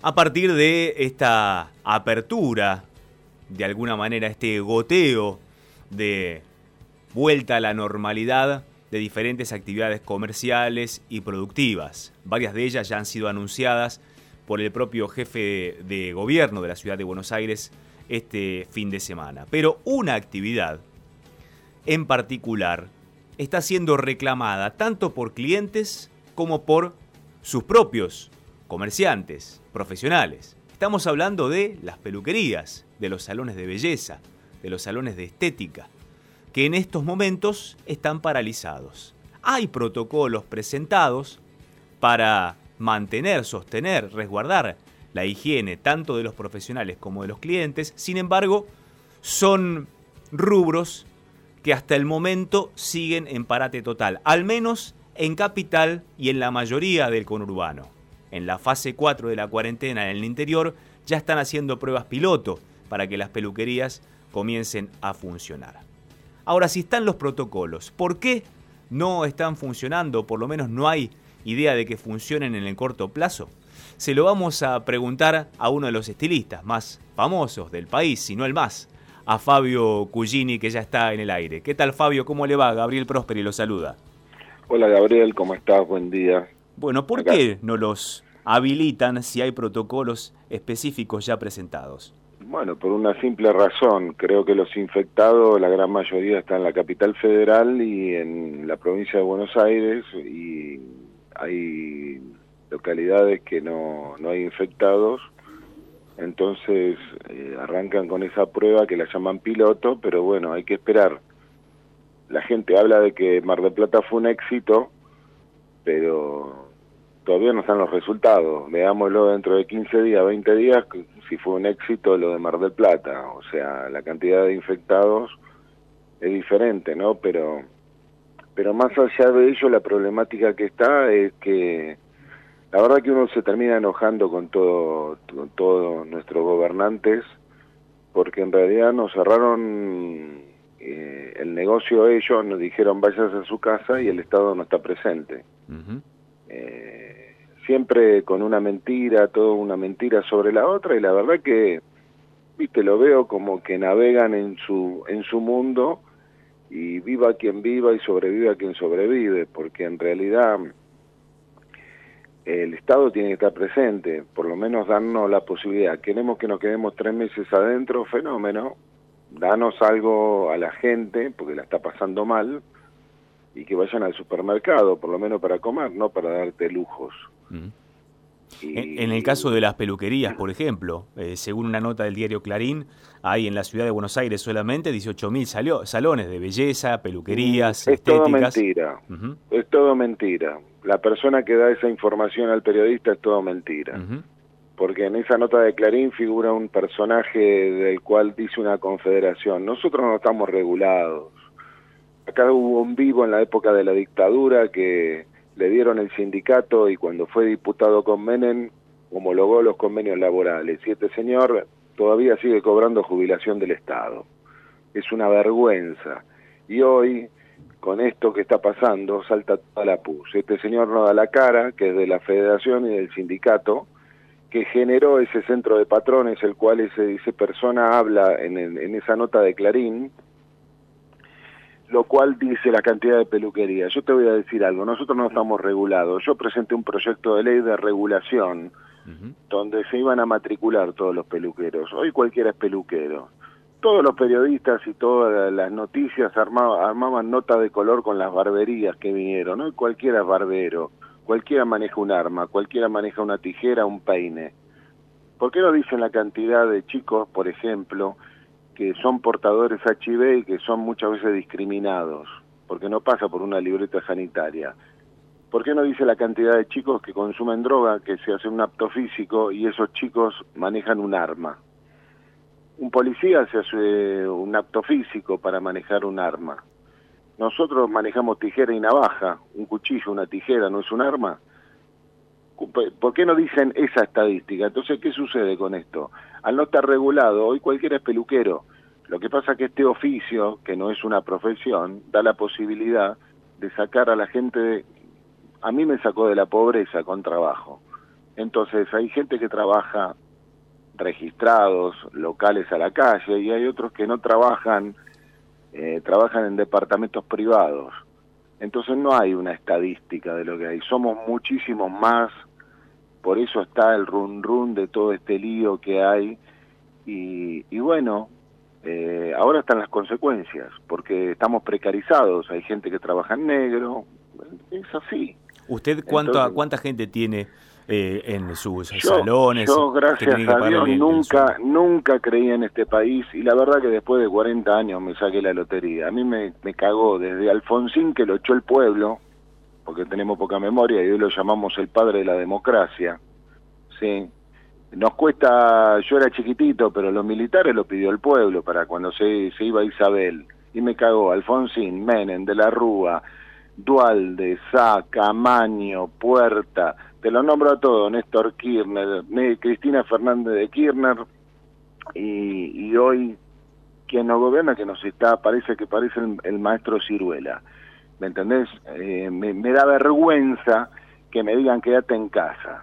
a partir de esta apertura, de alguna manera este goteo de vuelta a la normalidad de diferentes actividades comerciales y productivas. Varias de ellas ya han sido anunciadas por el propio jefe de gobierno de la ciudad de Buenos Aires este fin de semana. Pero una actividad en particular está siendo reclamada tanto por clientes como por sus propios comerciantes, profesionales. Estamos hablando de las peluquerías, de los salones de belleza, de los salones de estética, que en estos momentos están paralizados. Hay protocolos presentados para mantener, sostener, resguardar la higiene tanto de los profesionales como de los clientes, sin embargo, son rubros que hasta el momento siguen en parate total, al menos en capital y en la mayoría del conurbano. En la fase 4 de la cuarentena en el interior ya están haciendo pruebas piloto para que las peluquerías comiencen a funcionar. Ahora, si están los protocolos, ¿por qué no están funcionando? Por lo menos no hay idea de que funcionen en el corto plazo. Se lo vamos a preguntar a uno de los estilistas más famosos del país, si no el más, a Fabio Cugini, que ya está en el aire. ¿Qué tal, Fabio? ¿Cómo le va? Gabriel Prosperi lo saluda. Hola, Gabriel, ¿cómo estás? Buen día. Bueno, ¿por qué no los habilitan si hay protocolos específicos ya presentados? Bueno, por una simple razón. Creo que los infectados, la gran mayoría, están en la capital federal y en la provincia de Buenos Aires y hay localidades que no, no hay infectados. Entonces eh, arrancan con esa prueba que la llaman piloto, pero bueno, hay que esperar. La gente habla de que Mar del Plata fue un éxito, pero todavía no están los resultados. Veámoslo dentro de 15 días, 20 días, si fue un éxito lo de Mar del Plata. O sea, la cantidad de infectados es diferente, ¿no? Pero, pero más allá de ello, la problemática que está es que la verdad que uno se termina enojando con todo, con todos nuestros gobernantes, porque en realidad nos cerraron eh, el negocio ellos, nos dijeron vayas a su casa y el Estado no está presente siempre con una mentira, todo una mentira sobre la otra y la verdad que viste lo veo como que navegan en su en su mundo y viva quien viva y sobreviva quien sobrevive, porque en realidad el Estado tiene que estar presente, por lo menos darnos la posibilidad. Queremos que nos quedemos tres meses adentro, fenómeno, danos algo a la gente, porque la está pasando mal, y que vayan al supermercado, por lo menos para comer, no para darte lujos. En, el caso de las peluquerías, por ejemplo, eh, según una nota del diario Clarín, hay en la ciudad de Buenos Aires solamente 18.000 salones de belleza, peluquerías, es todo mentira, es todo mentira. La persona que da esa información al periodista es todo mentira. Porque en esa nota de Clarín figura un personaje del cual dice una confederación. Nosotros no estamos regulados. Acá hubo un vivo en la época de la dictadura que le dieron el sindicato y cuando fue diputado con Menem homologó los convenios laborales y este señor todavía sigue cobrando jubilación del Estado. Es una vergüenza. Y hoy, con esto que está pasando, salta toda la pus. Este señor no da la cara, que es de la federación y del sindicato, que generó ese centro de patrones, el cual ese, esa persona habla en, en esa nota de Clarín, lo cual dice la cantidad de peluquería. Yo te voy a decir algo, nosotros no estamos regulados. Yo presenté un proyecto de ley de regulación donde se iban a matricular todos los peluqueros. Hoy cualquiera es peluquero. Todos los periodistas y todas las noticias armaban nota de color con las barberías que vinieron. Hoy cualquiera es barbero, cualquiera maneja un arma, cualquiera maneja una tijera, un peine. ¿Por qué no dicen la cantidad de chicos, por ejemplo, que son portadores HIV y que son muchas veces discriminados, porque no pasa por una libreta sanitaria. ¿Por qué no dice la cantidad de chicos que consumen droga, que se hace un apto físico y esos chicos manejan un arma? Un policía se hace un apto físico para manejar un arma. Nosotros manejamos tijera y navaja, un cuchillo, una tijera, ¿no es un arma? ¿Por qué no dicen esa estadística? Entonces, ¿qué sucede con esto? Al no estar regulado, hoy cualquiera es peluquero. Lo que pasa es que este oficio, que no es una profesión, da la posibilidad de sacar a la gente... A mí me sacó de la pobreza con trabajo. Entonces hay gente que trabaja registrados, locales a la calle, y hay otros que no trabajan, eh, trabajan en departamentos privados. Entonces no hay una estadística de lo que hay, somos muchísimos más, por eso está el run run de todo este lío que hay, y, y bueno, eh, ahora están las consecuencias, porque estamos precarizados, hay gente que trabaja en negro, es así. ¿Usted cuánta, cuánta gente tiene eh, en sus salones? Yo, gracias a Dios, nunca, nunca creí en este país y la verdad que después de 40 años me saqué la lotería. A mí me, me cagó desde Alfonsín, que lo echó el pueblo, porque tenemos poca memoria y hoy lo llamamos el padre de la democracia, ¿sí? Nos cuesta, yo era chiquitito, pero los militares lo pidió el pueblo para cuando se, se iba Isabel. Y me cagó Alfonsín, Menem, De la Rúa, Dualde, Sá, Camaño, Puerta, te lo nombro a todos, Néstor Kirchner, Cristina Fernández de Kirchner, y, hoy quien nos gobierna que nos está, parece que parece el, maestro Ciruela. ¿Me entendés? Eh, me, me, da vergüenza que me digan quédate en casa.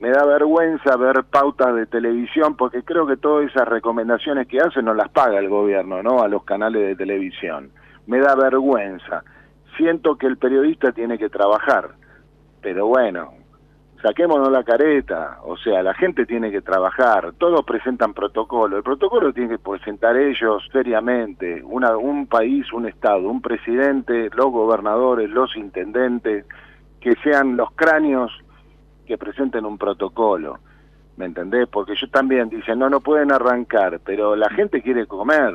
Me da vergüenza ver pautas de televisión porque creo que todas esas recomendaciones que hacen no las paga el gobierno, ¿no? A los canales de televisión. Me da vergüenza siento que el periodista tiene que trabajar, pero bueno, saquémonos la careta, o sea, la gente tiene que trabajar, todos presentan protocolo, el protocolo tiene que presentar ellos seriamente, una, un país, un Estado, un presidente, los gobernadores, los intendentes, que sean los cráneos que presenten un protocolo, ¿me entendés? Porque ellos también dicen, no, no pueden arrancar, pero la gente quiere comer,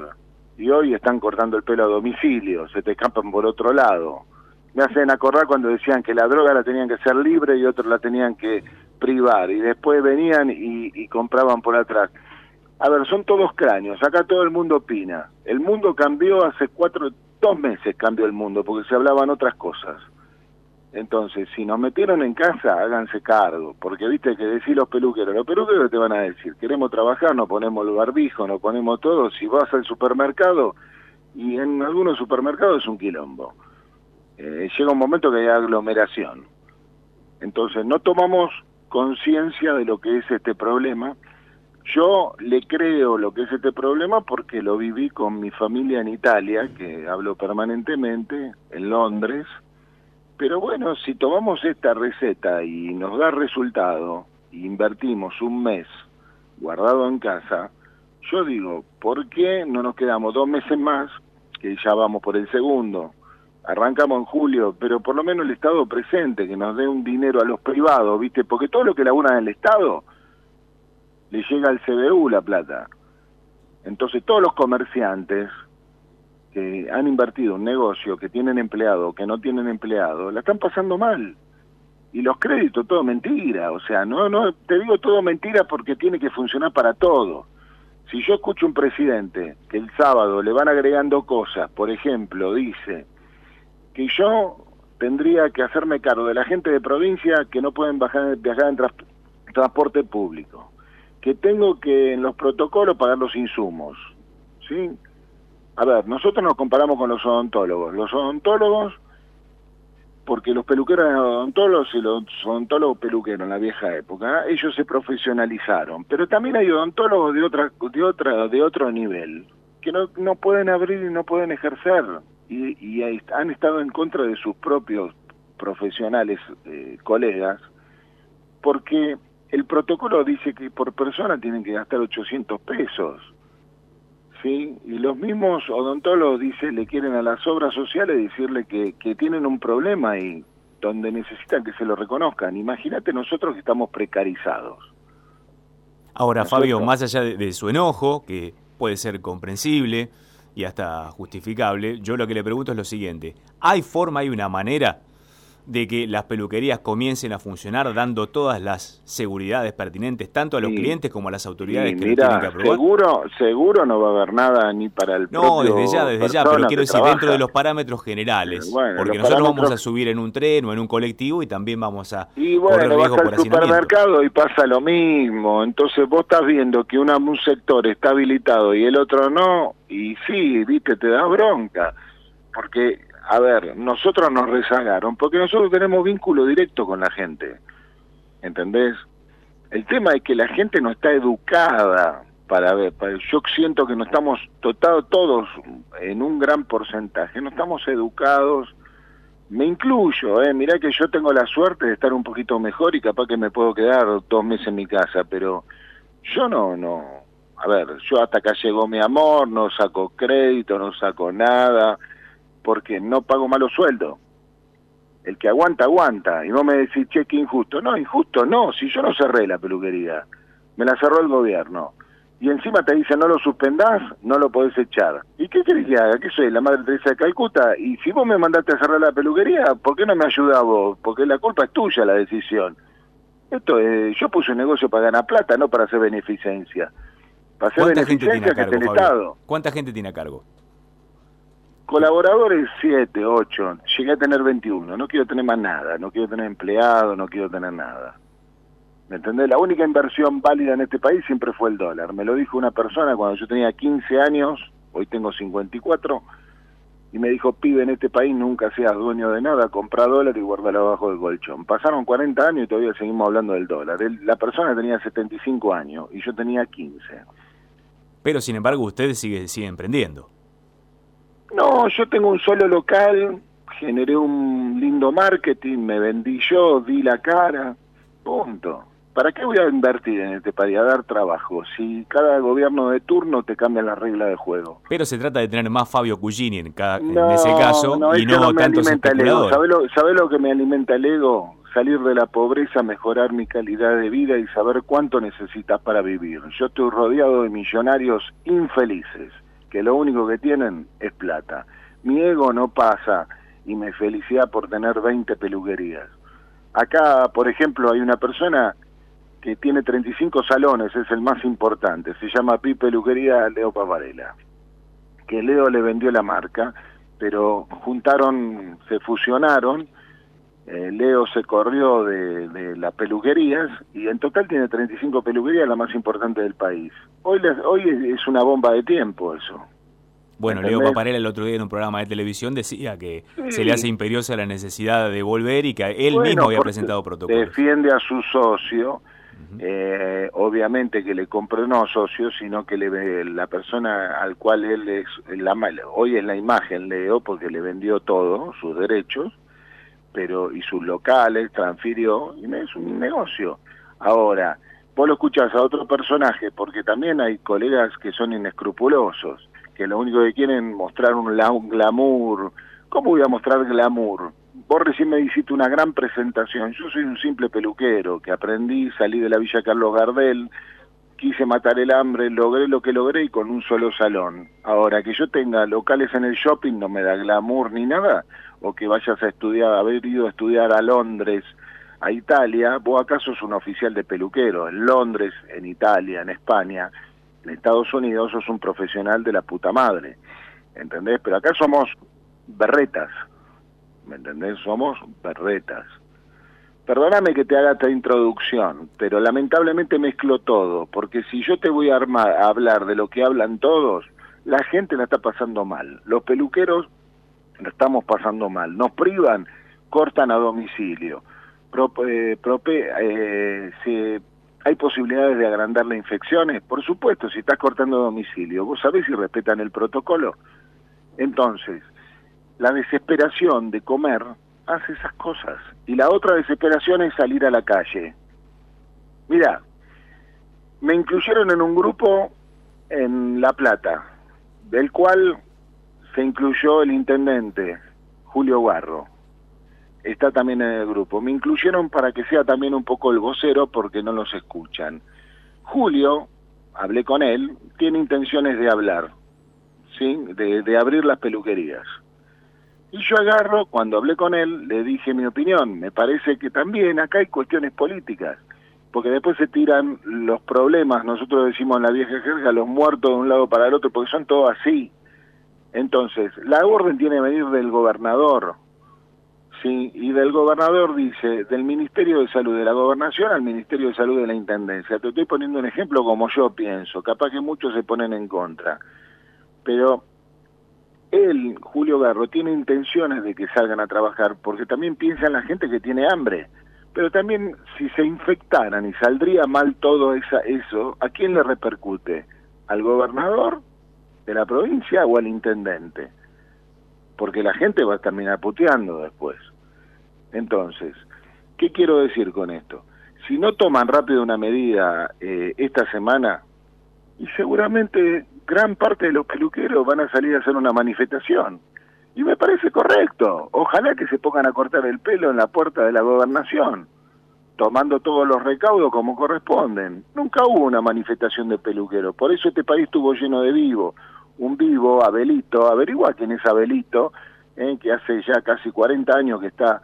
y hoy están cortando el pelo a domicilio, se te escapan por otro lado. Me hacen acordar cuando decían que la droga la tenían que ser libre y otros la tenían que privar, y después venían y, compraban por atrás. A ver, son todos cráneos, acá todo el mundo opina. El mundo cambió hace cuatro, dos meses cambió el mundo, porque se hablaban otras cosas. Entonces, si nos metieron en casa, háganse cargo, porque viste que decir los peluqueros, los peluqueros te van a decir, queremos trabajar, nos ponemos el barbijo, nos ponemos todo, si vas al supermercado, y en algunos supermercados es un quilombo. Eh, llega un momento que hay aglomeración. Entonces, no tomamos conciencia de lo que es este problema. Yo le creo lo que es este problema porque lo viví con mi familia en Italia, que hablo permanentemente, en Londres, pero bueno, si tomamos esta receta y nos da resultado, e invertimos un mes guardado en casa, yo digo, ¿por qué no nos quedamos dos meses más, que ya vamos por el segundo? Arrancamos en julio, pero por lo menos el Estado presente, que nos dé un dinero a los privados, ¿viste? Porque todo lo que laburan el Estado le llega al CBU la plata. Entonces todos los comerciantes que han invertido un negocio, que tienen empleado, que no tienen empleado, la están pasando mal. Y los créditos, todo mentira. O sea, no, no, te digo todo mentira porque tiene que funcionar para todo. Si yo escucho un presidente que el sábado le van agregando cosas, por ejemplo, dice que yo tendría que hacerme cargo de la gente de provincia que no pueden bajar, viajar en transporte público, que tengo que en los protocolos pagar los insumos, ¿sí? A ver, nosotros nos comparamos con los odontólogos. Los odontólogos, porque los peluqueros eran odontólogos y los odontólogos peluqueros en la vieja época, ellos se profesionalizaron. Pero también hay odontólogos de otra, de otra, de otro nivel que no, no pueden abrir y no pueden ejercer y, y han estado en contra de sus propios profesionales eh, colegas porque el protocolo dice que por persona tienen que gastar 800 pesos ¿sí? Y los mismos odontólogos, dice, le quieren a las obras sociales decirle que, que tienen un problema y donde necesitan que se lo reconozcan. Imagínate nosotros que estamos precarizados. Ahora, Fabio, más allá de, su enojo, que puede ser comprensible y hasta justificable, yo lo que le pregunto es lo siguiente. ¿Hay forma, hay una manera de que las peluquerías comiencen a funcionar dando todas las seguridades pertinentes tanto a los clientes como a las autoridades que tienen que aprobar? Seguro, seguro no va a haber nada ni para el No, desde ya, desde ya, pero quiero decir dentro de los parámetros generales, porque nosotros vamos a subir en un tren o en un colectivo y también vamos a Y bueno, vas al supermercado y pasa lo mismo, entonces vos estás viendo que una, un sector está habilitado y el otro no, y sí, viste, te da bronca, porque a ver, nosotros nos rezagaron porque nosotros tenemos vínculo directo con la gente, ¿entendés? El tema es que la gente no está educada para ver, yo siento que no estamos totados todos en un gran porcentaje, no estamos educados, me incluyo, eh, mirá que yo tengo la suerte de estar un poquito mejor y capaz que me puedo quedar dos meses en mi casa, pero yo no, no, a ver, yo hasta acá llegó mi amor, no saco crédito, no saco nada, porque no pago malos sueldos. El que aguanta, aguanta. Y vos me decís, che, qué injusto. No, injusto no, si yo no cerré la peluquería, me la cerró el gobierno. Y encima te dicen, no lo suspendás, no lo podés echar. ¿Y qué querés que haga? ¿Qué soy, la Madre Teresa de Calcuta? Y si vos me mandaste a cerrar la peluquería, ¿por qué no me ayudás vos? Porque la culpa es tuya, la decisión. Esto es, yo puse un negocio para ganar plata, no para hacer beneficencia. Para hacer beneficencia que el Estado. ¿Cuánta gente tiene a cargo? Colaboradores 7, 8, llegué a tener 21, no quiero tener más nada, no quiero tener empleado, no quiero tener nada. ¿Me entendés? La única inversión válida en este país siempre fue el dólar. Me lo dijo una persona cuando yo tenía 15 años, hoy tengo 54, y me dijo, pibe, en este país nunca seas dueño de nada, compra dólar y guárdalo abajo del colchón. Pasaron 40 años y todavía seguimos hablando del dólar. la persona tenía 75 años y yo tenía 15. Pero sin embargo usted sigue, sigue emprendiendo. No, yo tengo un solo local, generé un lindo marketing, me vendí yo, di la cara, punto. ¿Para qué voy a invertir en este país? A dar trabajo. Si cada gobierno de turno te cambia la regla de juego. Pero se trata de tener más Fabio Cugini en, cada, en ese caso y no, tantos especuladores. ¿Sabés lo, ¿Sabe lo que me alimenta el ego? Salir de la pobreza, mejorar mi calidad de vida y saber cuánto necesitas para vivir. Yo estoy rodeado de millonarios infelices que lo único que tienen es plata. Mi ego no pasa y me felicidad por tener 20 peluquerías. Acá, por ejemplo, hay una persona que tiene 35 salones, es el más importante, se llama Pi Peluquería Leo Pavarela, que Leo le vendió la marca, pero juntaron, se fusionaron, eh, Leo se corrió de, de, las peluquerías y en total tiene 35 peluquerías, la más importante del país. Hoy, hoy es una bomba de tiempo eso. Bueno, Leo Paparela el otro día en un programa de televisión decía que se le hace imperiosa la necesidad de volver y que él mismo había presentado protocolos. Defiende a su socio, eh, obviamente que le compró no socio, sino que le la persona al cual él es, la, hoy es la imagen Leo, porque le vendió todo, sus derechos, pero y sus locales, transfirió, y es un negocio. Ahora, vos lo escuchás a otro personaje, porque también hay colegas que son inescrupulosos, que lo único que quieren mostrar un, un glamour. ¿Cómo voy a mostrar glamour? Vos recién me hiciste una gran presentación. Yo soy un simple peluquero que aprendí, salí de la Villa Carlos Gardel, quise matar el hambre, logré lo que logré y con un solo salón. Ahora, que yo tenga locales en el shopping no me da glamour ni nada, o que vayas a estudiar, haber ido a estudiar a Londres, a Italia, vos acaso sos un oficial de peluquero, en Londres, en Italia, en España, en Estados Unidos sos un profesional de la puta madre, ¿entendés? Pero acá somos berretas, ¿me entendés? Somos berretas. Perdóname que te haga esta introducción, pero lamentablemente mezclo todo, porque si yo te voy a, armar, a hablar de lo que hablan todos, la gente la está pasando mal. Los peluqueros estamos pasando mal. Nos privan, cortan a domicilio. Eh, eh, ¿Hay posibilidades de agrandar las infecciones? Por supuesto, si estás cortando a domicilio. ¿Vos sabés si respetan el protocolo? Entonces, la desesperación de comer hace esas cosas. Y la otra desesperación es salir a la calle. Mira, me incluyeron en un grupo en La Plata, del cual se incluyó el intendente Julio Barro. Está también en el grupo. Me incluyeron para que sea también un poco el vocero porque no los escuchan. Julio, hablé con él, tiene intenciones de hablar, ¿sí? de, de abrir las peluquerías. Y yo agarro, cuando hablé con él, le dije mi opinión. Me parece que también acá hay cuestiones políticas, porque después se tiran los problemas, nosotros decimos en la vieja jerga, los muertos de un lado para el otro, porque son todos así. Entonces, la orden tiene que venir del gobernador, ¿sí? Y del gobernador dice, del Ministerio de Salud de la Gobernación al Ministerio de Salud de la Intendencia. Te estoy poniendo un ejemplo como yo pienso, capaz que muchos se ponen en contra. Pero él, Julio Garro, tiene intenciones de que salgan a trabajar, porque también piensa en la gente que tiene hambre, Pero también si se infectaran y saldría mal todo esa, eso, ¿a quién le repercute? ¿Al gobernador de la provincia o al intendente? Porque la gente va a terminar puteando después. Entonces, ¿qué quiero decir con esto? Si no toman rápido una medida eh, esta semana, y seguramente gran parte de los peluqueros van a salir a hacer una manifestación. Y me parece correcto. Ojalá que se pongan a cortar el pelo en la puerta de la gobernación, tomando todos los recaudos como corresponden. Nunca hubo una manifestación de peluqueros, por eso este país estuvo lleno de vivos. Un vivo, Abelito, averigua quién es Abelito, eh, que hace ya casi 40 años que está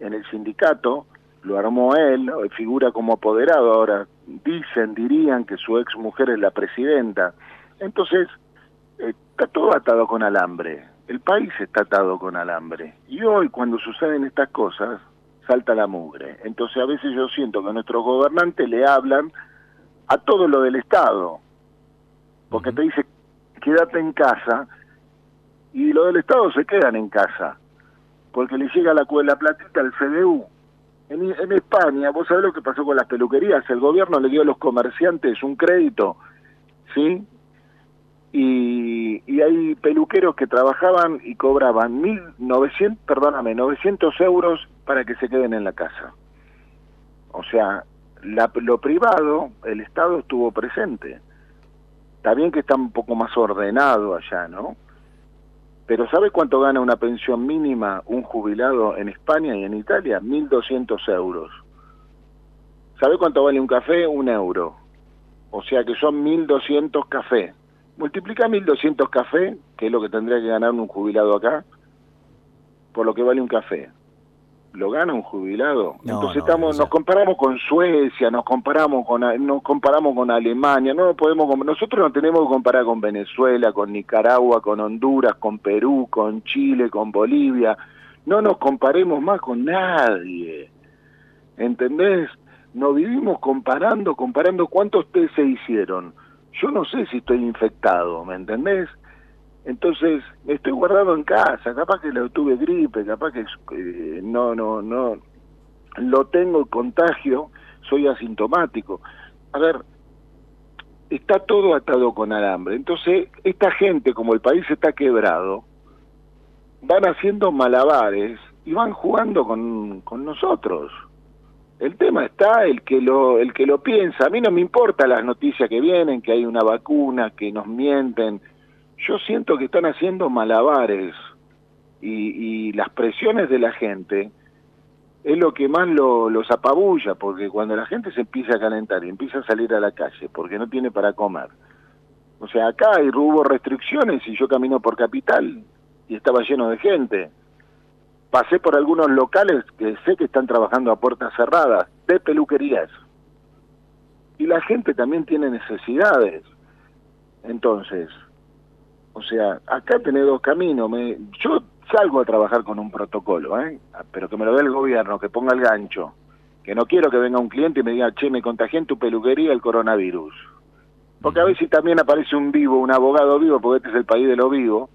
en el sindicato, lo armó él, figura como apoderado, ahora dicen, dirían que su ex mujer es la presidenta. Entonces, está todo atado con alambre, el país está atado con alambre. Y hoy cuando suceden estas cosas, salta la mugre. Entonces a veces yo siento que nuestros gobernantes le hablan a todo lo del Estado, porque te dice, quédate en casa, y lo del Estado se quedan en casa, porque le llega la, la platita al CDU, en, España, vos sabés lo que pasó con las peluquerías, el gobierno le dio a los comerciantes un crédito, ¿sí? Y, y hay peluqueros que trabajaban y cobraban 1.900, perdóname, 900 euros para que se queden en la casa. O sea, la, lo privado, el Estado estuvo presente. Está bien que está un poco más ordenado allá, ¿no? Pero ¿sabe cuánto gana una pensión mínima un jubilado en España y en Italia? 1.200 euros. ¿Sabe cuánto vale un café? Un euro. O sea que son 1.200 café. Multiplica 1.200 café, que es lo que tendría que ganar un jubilado acá, por lo que vale un café lo gana un jubilado. Entonces estamos, nos comparamos con Suecia, nos comparamos con nos comparamos con Alemania, no podemos nosotros no tenemos que comparar con Venezuela, con Nicaragua, con Honduras, con Perú, con Chile, con Bolivia. No nos comparemos más con nadie. ¿Entendés? Nos vivimos comparando, comparando cuántos test se hicieron. Yo no sé si estoy infectado, ¿me entendés? Entonces, estoy guardado en casa, capaz que lo tuve gripe, capaz que eh, no, no, no, lo tengo el contagio, soy asintomático. A ver, está todo atado con alambre. Entonces, esta gente, como el país está quebrado, van haciendo malabares y van jugando con, con nosotros. El tema está el que lo el que lo piensa. A mí no me importa las noticias que vienen, que hay una vacuna, que nos mienten, yo siento que están haciendo malabares y, las presiones de la gente es lo que más lo, los apabulla, porque cuando la gente se empieza a calentar y empieza a salir a la calle porque no tiene para comer, o sea, acá hubo restricciones y yo camino por Capital y estaba lleno de gente. Pasé por algunos locales que sé que están trabajando a puertas cerradas, de peluquerías. Y la gente también tiene necesidades. Entonces, o sea, acá tenés dos caminos. Me, yo salgo a trabajar con un protocolo, ¿eh? pero que me lo dé el gobierno, que ponga el gancho. Que no quiero que venga un cliente y me diga, che, me contagié en tu peluquería el coronavirus. Porque a veces también aparece un vivo, un abogado vivo, porque este es el país de lo vivo.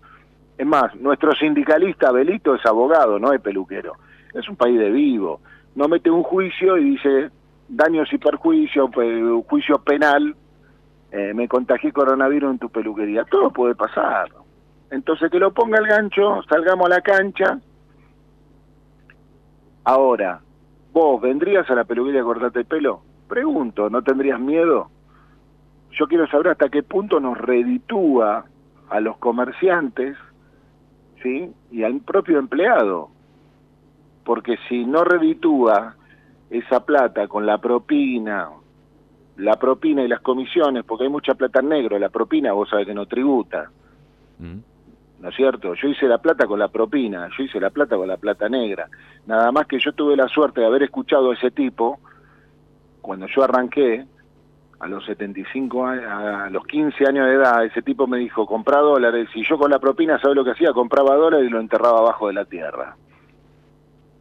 Es más, nuestro sindicalista Belito es abogado, no es peluquero. Es un país de vivo. No mete un juicio y dice daños y perjuicios, juicio penal eh, me contagié coronavirus en tu peluquería. Todo puede pasar. Entonces que lo ponga el gancho, salgamos a la cancha. Ahora, ¿vos vendrías a la peluquería a cortarte el pelo? Pregunto, ¿no tendrías miedo? Yo quiero saber hasta qué punto nos reditúa a los comerciantes ¿sí? y al propio empleado. Porque si no reditúa esa plata con la propina la propina y las comisiones, porque hay mucha plata en negro, la propina vos sabés que no tributa. Mm. ¿No es cierto? Yo hice la plata con la propina, yo hice la plata con la plata negra. Nada más que yo tuve la suerte de haber escuchado a ese tipo, cuando yo arranqué, a los 75 años, a los 15 años de edad, ese tipo me dijo, comprá dólares, y yo con la propina, ¿sabes lo que hacía? Compraba dólares y lo enterraba abajo de la tierra.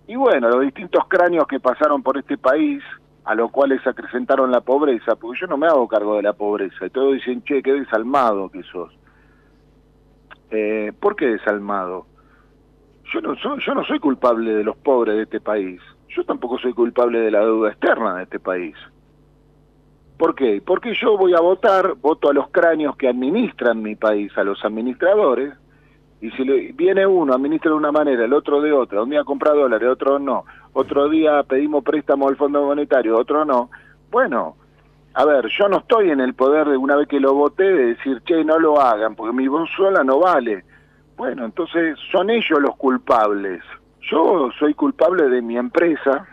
Y bueno, los distintos cráneos que pasaron por este país, a los cuales acrecentaron la pobreza, porque yo no me hago cargo de la pobreza, y todos dicen, che, qué desalmado que sos. Eh, ¿Por qué desalmado? Yo no, soy, yo no soy culpable de los pobres de este país, yo tampoco soy culpable de la deuda externa de este país. ¿Por qué? Porque yo voy a votar, voto a los cráneos que administran mi país, a los administradores, y si viene uno, administra de una manera, el otro de otra, un día compra dólares, otro no, otro día pedimos préstamo al Fondo Monetario, otro no, bueno, a ver, yo no estoy en el poder de una vez que lo voté de decir, che, no lo hagan, porque mi voz no vale. Bueno, entonces son ellos los culpables. Yo soy culpable de mi empresa,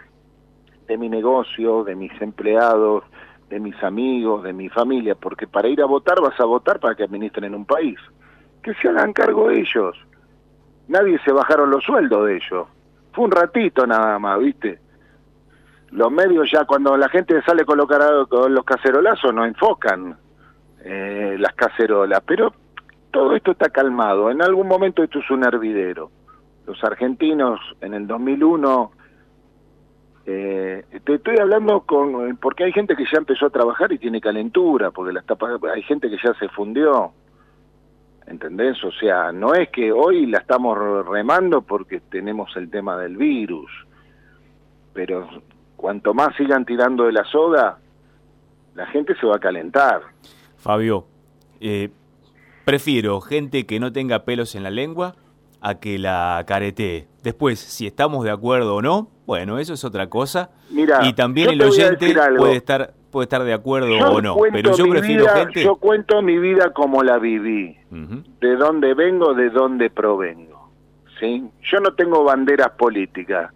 de mi negocio, de mis empleados, de mis amigos, de mi familia, porque para ir a votar vas a votar para que administren un país. Que se hagan cargo ellos. Nadie se bajaron los sueldos de ellos. Fue un ratito nada más, ¿viste? Los medios ya cuando la gente sale con, con los cacerolazos no enfocan eh, las cacerolas, pero todo esto está calmado. En algún momento esto es un hervidero. Los argentinos en el 2001 eh, te estoy hablando con porque hay gente que ya empezó a trabajar y tiene calentura, porque la hay gente que ya se fundió. ¿Entendés? O sea, no es que hoy la estamos remando porque tenemos el tema del virus, pero cuanto más sigan tirando de la soga, la gente se va a calentar. Fabio, eh, prefiero gente que no tenga pelos en la lengua a que la caretee. Después, si estamos de acuerdo o no, bueno, eso es otra cosa. Mira, y también el oyente puede estar puede estar de acuerdo o no, pero yo prefiero gente... Yo cuento mi vida como la viví, de dónde vengo, de dónde provengo. ¿sí? Yo no tengo banderas políticas.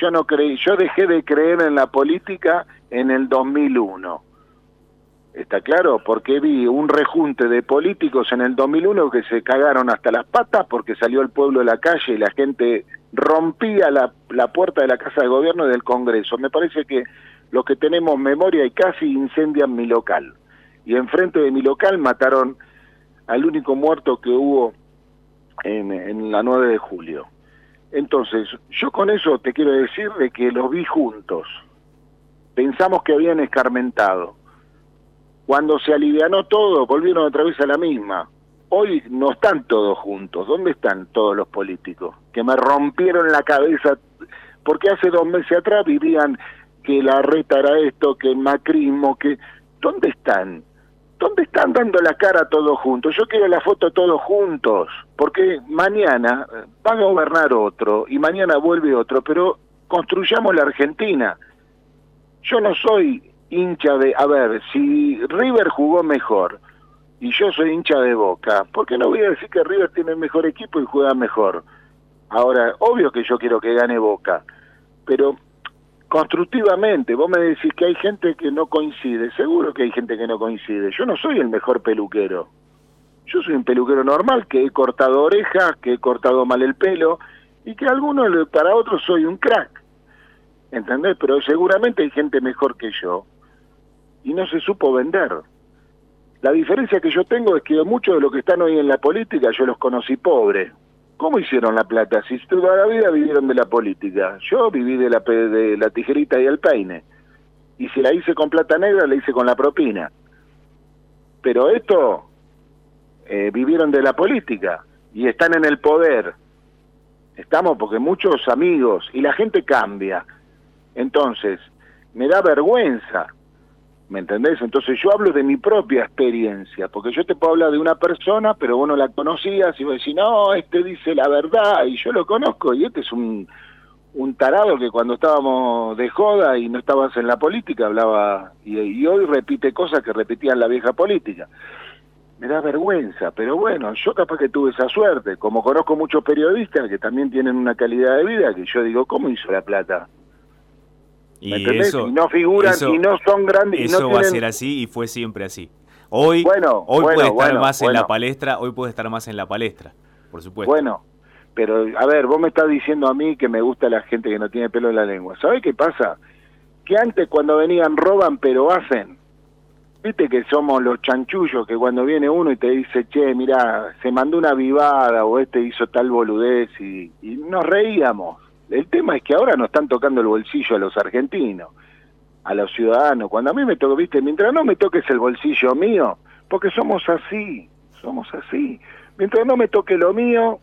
Yo no creí, yo dejé de creer en la política en el 2001 ¿Está claro? Porque vi un rejunte de políticos en el 2001 que se cagaron hasta las patas porque salió el pueblo de la calle y la gente rompía la, puerta de la Casa de Gobierno y del Congreso. Me parece que los que tenemos memoria y casi incendian mi local. Y enfrente de mi local mataron al único muerto que hubo en, la 9 de julio. Entonces, yo con eso te quiero decir de que los vi juntos. Pensamos que habían escarmentado cuando se alivianó todo, volvieron otra vez a la misma. Hoy no están todos juntos. ¿Dónde están todos los políticos? Que me rompieron la cabeza, porque hace dos meses atrás vivían que la reta era esto, que el macrismo, que... ¿Dónde están? ¿Dónde están dando la cara todos juntos? Yo quiero la foto todos juntos, porque mañana va a gobernar otro y mañana vuelve otro, pero construyamos la Argentina. Yo no soy hincha de, a ver, si River jugó mejor y yo soy hincha de Boca, ¿por qué no voy a decir que River tiene el mejor equipo y juega mejor? Ahora, obvio que yo quiero que gane Boca, pero constructivamente, vos me decís que hay gente que no coincide, seguro que hay gente que no coincide, yo no soy el mejor peluquero, yo soy un peluquero normal que he cortado orejas, que he cortado mal el pelo y que algunos, para otros soy un crack, ¿entendés? Pero seguramente hay gente mejor que yo y no se supo vender. La diferencia que yo tengo es que muchos de los que están hoy en la política yo los conocí pobres. ¿Cómo hicieron la plata? Si toda la vida vivieron de la política. Yo viví de la, de la tijerita y el peine. Y si la hice con plata negra, la hice con la propina. Pero esto eh, vivieron de la política y están en el poder. Estamos porque muchos amigos y la gente cambia. Entonces, me da vergüenza ¿Me entendés? Entonces yo hablo de mi propia experiencia, porque yo te puedo hablar de una persona, pero vos no la conocías y vos decís, no, este dice la verdad y yo lo conozco y este es un, un tarado que cuando estábamos de joda y no estabas en la política hablaba y, hoy repite cosas que repetía en la vieja política. Me da vergüenza, pero bueno, yo capaz que tuve esa suerte, como conozco muchos periodistas que también tienen una calidad de vida que yo digo, ¿cómo hizo la plata? Y, eso, no figuran y no son grandes. Eso va a ser así y fue siempre así. Hoy, bueno, hoy puede estar más en la palestra, hoy puede estar más en la palestra, por supuesto. Bueno, pero a ver, vos me estás diciendo a mí que me gusta la gente que no tiene pelo en la lengua. ¿Sabés qué pasa? Que antes cuando venían roban pero hacen. Viste que somos los chanchullos que cuando viene uno y te dice, che, mira, se mandó una vivada o este hizo tal boludez y nos reíamos el tema es que ahora nos están tocando el bolsillo a los argentinos, a los ciudadanos. Cuando a mí me toca, viste, mientras no me toques el bolsillo mío, porque somos así, somos así. Mientras no me toque lo mío,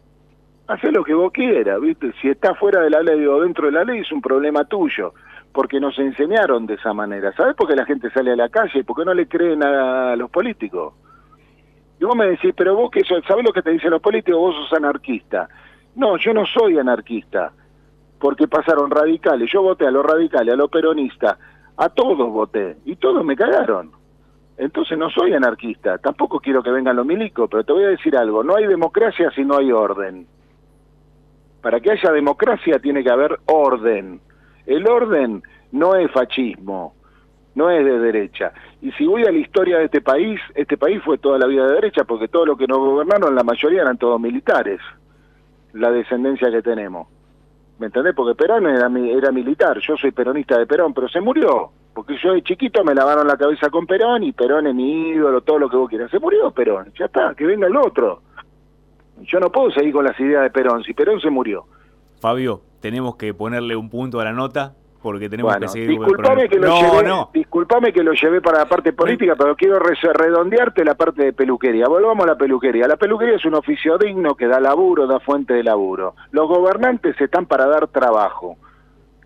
Hacé lo que vos quieras, ¿viste? Si está fuera de la ley o dentro de la ley es un problema tuyo, porque nos enseñaron de esa manera. ¿Sabes por qué la gente sale a la calle? Porque no le creen a los políticos. Y vos me decís, pero vos que ¿sabés lo que te dicen los políticos? Vos sos anarquista. No, yo no soy anarquista, porque pasaron radicales. Yo voté a los radicales, a los peronistas, a todos voté, y todos me cagaron. Entonces no soy anarquista, tampoco quiero que vengan los milicos, pero te voy a decir algo, no hay democracia si no hay orden. Para que haya democracia tiene que haber orden. El orden no es fascismo, no es de derecha. Y si voy a la historia de este país, este país fue toda la vida de derecha porque todos los que nos gobernaron, la mayoría eran todos militares, la descendencia que tenemos. ¿Me entendés? Porque Perón era, era militar, yo soy peronista de Perón, pero se murió. Porque yo de chiquito me lavaron la cabeza con Perón y Perón es mi ídolo, todo lo que vos quieras. Se murió Perón, ya está, que venga el otro. Yo no puedo seguir con las ideas de Perón, si Perón se murió. Fabio, tenemos que ponerle un punto a la nota porque tenemos que seguir disculpame que lo llevé, disculpame que lo llevé para la parte política, pero quiero redondearte la parte de peluquería. Volvamos a la peluquería. La peluquería es un oficio digno que da laburo, da fuente de laburo. Los gobernantes están para dar trabajo.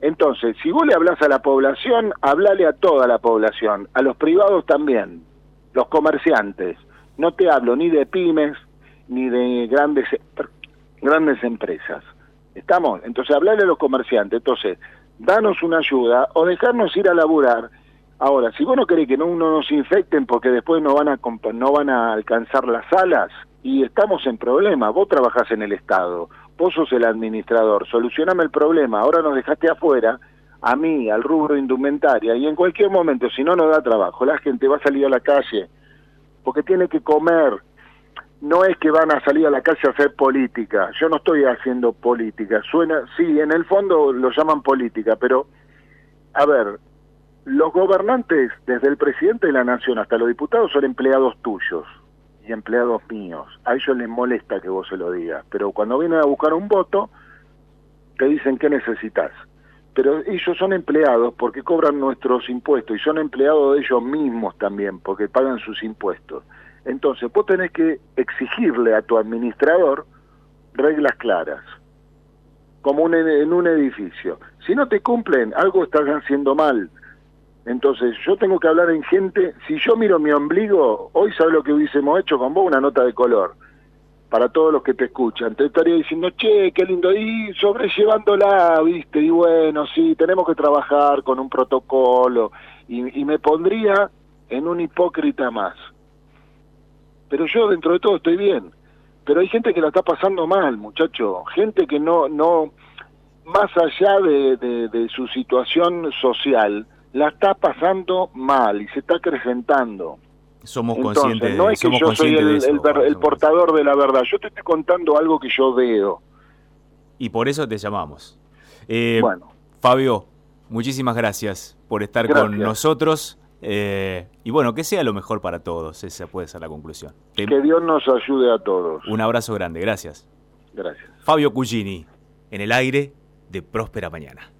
Entonces, si vos le hablas a la población, hablale a toda la población, a los privados también, los comerciantes. No te hablo ni de pymes ni de grandes grandes empresas. ¿Estamos? Entonces, hablale a los comerciantes. Entonces, danos una ayuda o dejarnos ir a laburar. Ahora, si vos no querés que no, nos infecten porque después no van a no van a alcanzar las salas y estamos en problema, vos trabajás en el Estado, vos sos el administrador, solucioname el problema, ahora nos dejaste afuera, a mí, al rubro indumentaria, y en cualquier momento, si no nos da trabajo, la gente va a salir a la calle porque tiene que comer, no es que van a salir a la calle a hacer política. Yo no estoy haciendo política. Suena, sí, en el fondo lo llaman política, pero a ver, los gobernantes, desde el presidente de la nación hasta los diputados, son empleados tuyos y empleados míos. A ellos les molesta que vos se lo digas, pero cuando vienen a buscar un voto, te dicen qué necesitas. Pero ellos son empleados porque cobran nuestros impuestos y son empleados de ellos mismos también porque pagan sus impuestos. Entonces, vos tenés que exigirle a tu administrador reglas claras, como en un edificio. Si no te cumplen, algo estás haciendo mal. Entonces, yo tengo que hablar en gente, si yo miro mi ombligo, hoy sabes lo que hubiésemos hecho con vos, una nota de color, para todos los que te escuchan. Te estaría diciendo, che, qué lindo, y sobrellevándola, viste, y bueno, sí, tenemos que trabajar con un protocolo, y me pondría en un hipócrita más pero yo dentro de todo estoy bien. Pero hay gente que la está pasando mal, muchacho, gente que no, no, más allá de, su situación social, la está pasando mal y se está acrecentando. Somos conscientes. No es que yo soy el, portador de la verdad, yo te estoy contando algo que yo veo. Y por eso te llamamos. Eh, bueno. Fabio, muchísimas gracias por estar con nosotros. Eh, y bueno, que sea lo mejor para todos, esa puede ser la conclusión. Que Dios nos ayude a todos. Un abrazo grande, gracias. Gracias. Fabio Cugini, en el aire de Próspera Mañana.